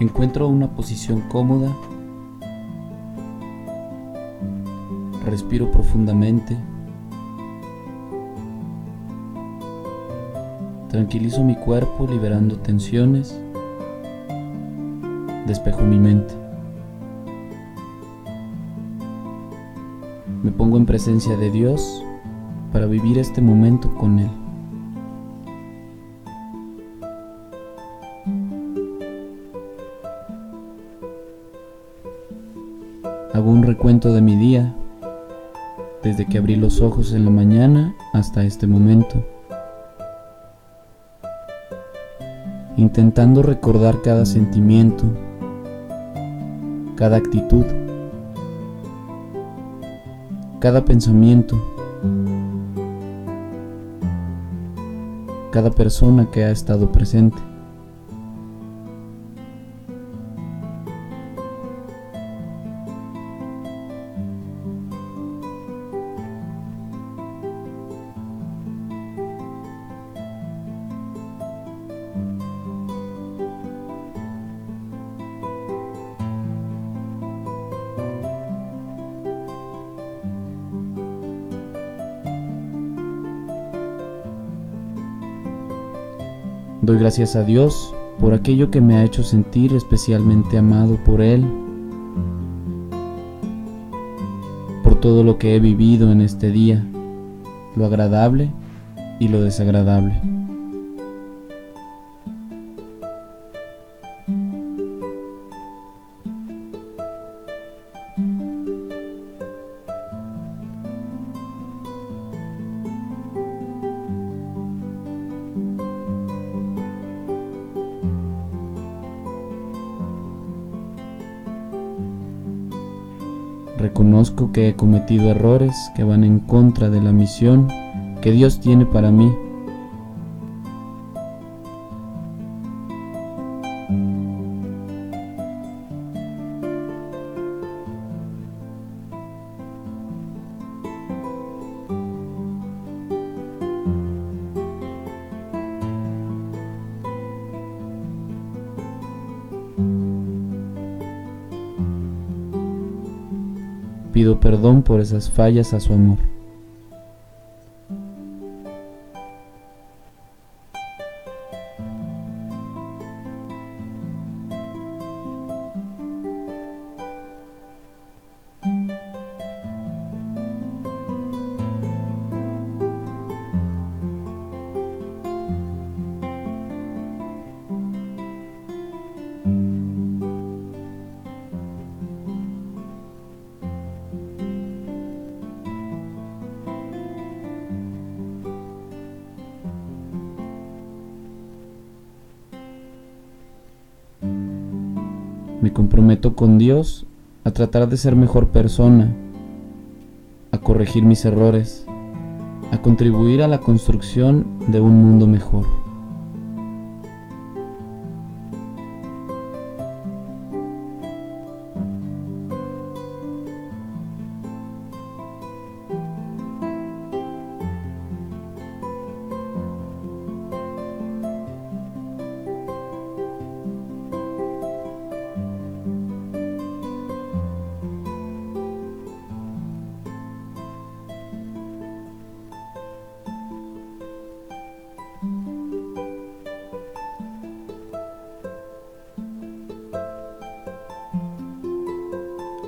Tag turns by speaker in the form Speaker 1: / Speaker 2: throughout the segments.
Speaker 1: Encuentro una posición cómoda. Respiro profundamente. Tranquilizo mi cuerpo liberando tensiones. Despejo mi mente. Me pongo en presencia de Dios para vivir este momento con Él. Hago un recuento de mi día, desde que abrí los ojos en la mañana hasta este momento, intentando recordar cada sentimiento, cada actitud, cada pensamiento, cada persona que ha estado presente. Doy gracias a Dios por aquello que me ha hecho sentir especialmente amado por Él, por todo lo que he vivido en este día, lo agradable y lo desagradable. Reconozco que he cometido errores que van en contra de la misión que Dios tiene para mí. Pido perdón por esas fallas a su amor. Me comprometo con Dios a tratar de ser mejor persona, a corregir mis errores, a contribuir a la construcción de un mundo mejor.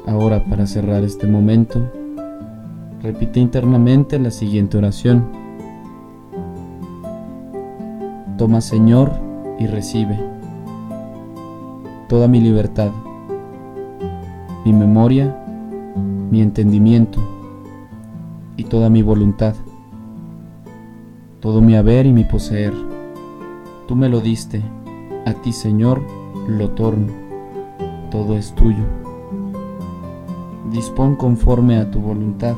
Speaker 1: Ahora para cerrar este momento, repite internamente la siguiente oración. Toma Señor y recibe toda mi libertad, mi memoria, mi entendimiento y toda mi voluntad, todo mi haber y mi poseer. Tú me lo diste, a ti Señor lo torno, todo es tuyo dispón conforme a tu voluntad.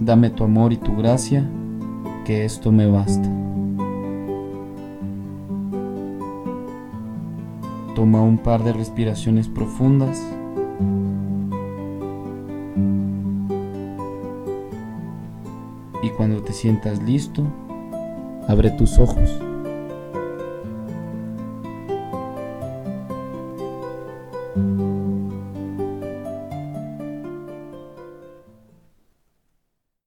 Speaker 1: Dame tu amor y tu gracia, que esto me basta. Toma un par de respiraciones profundas. Y cuando te sientas listo, abre tus ojos.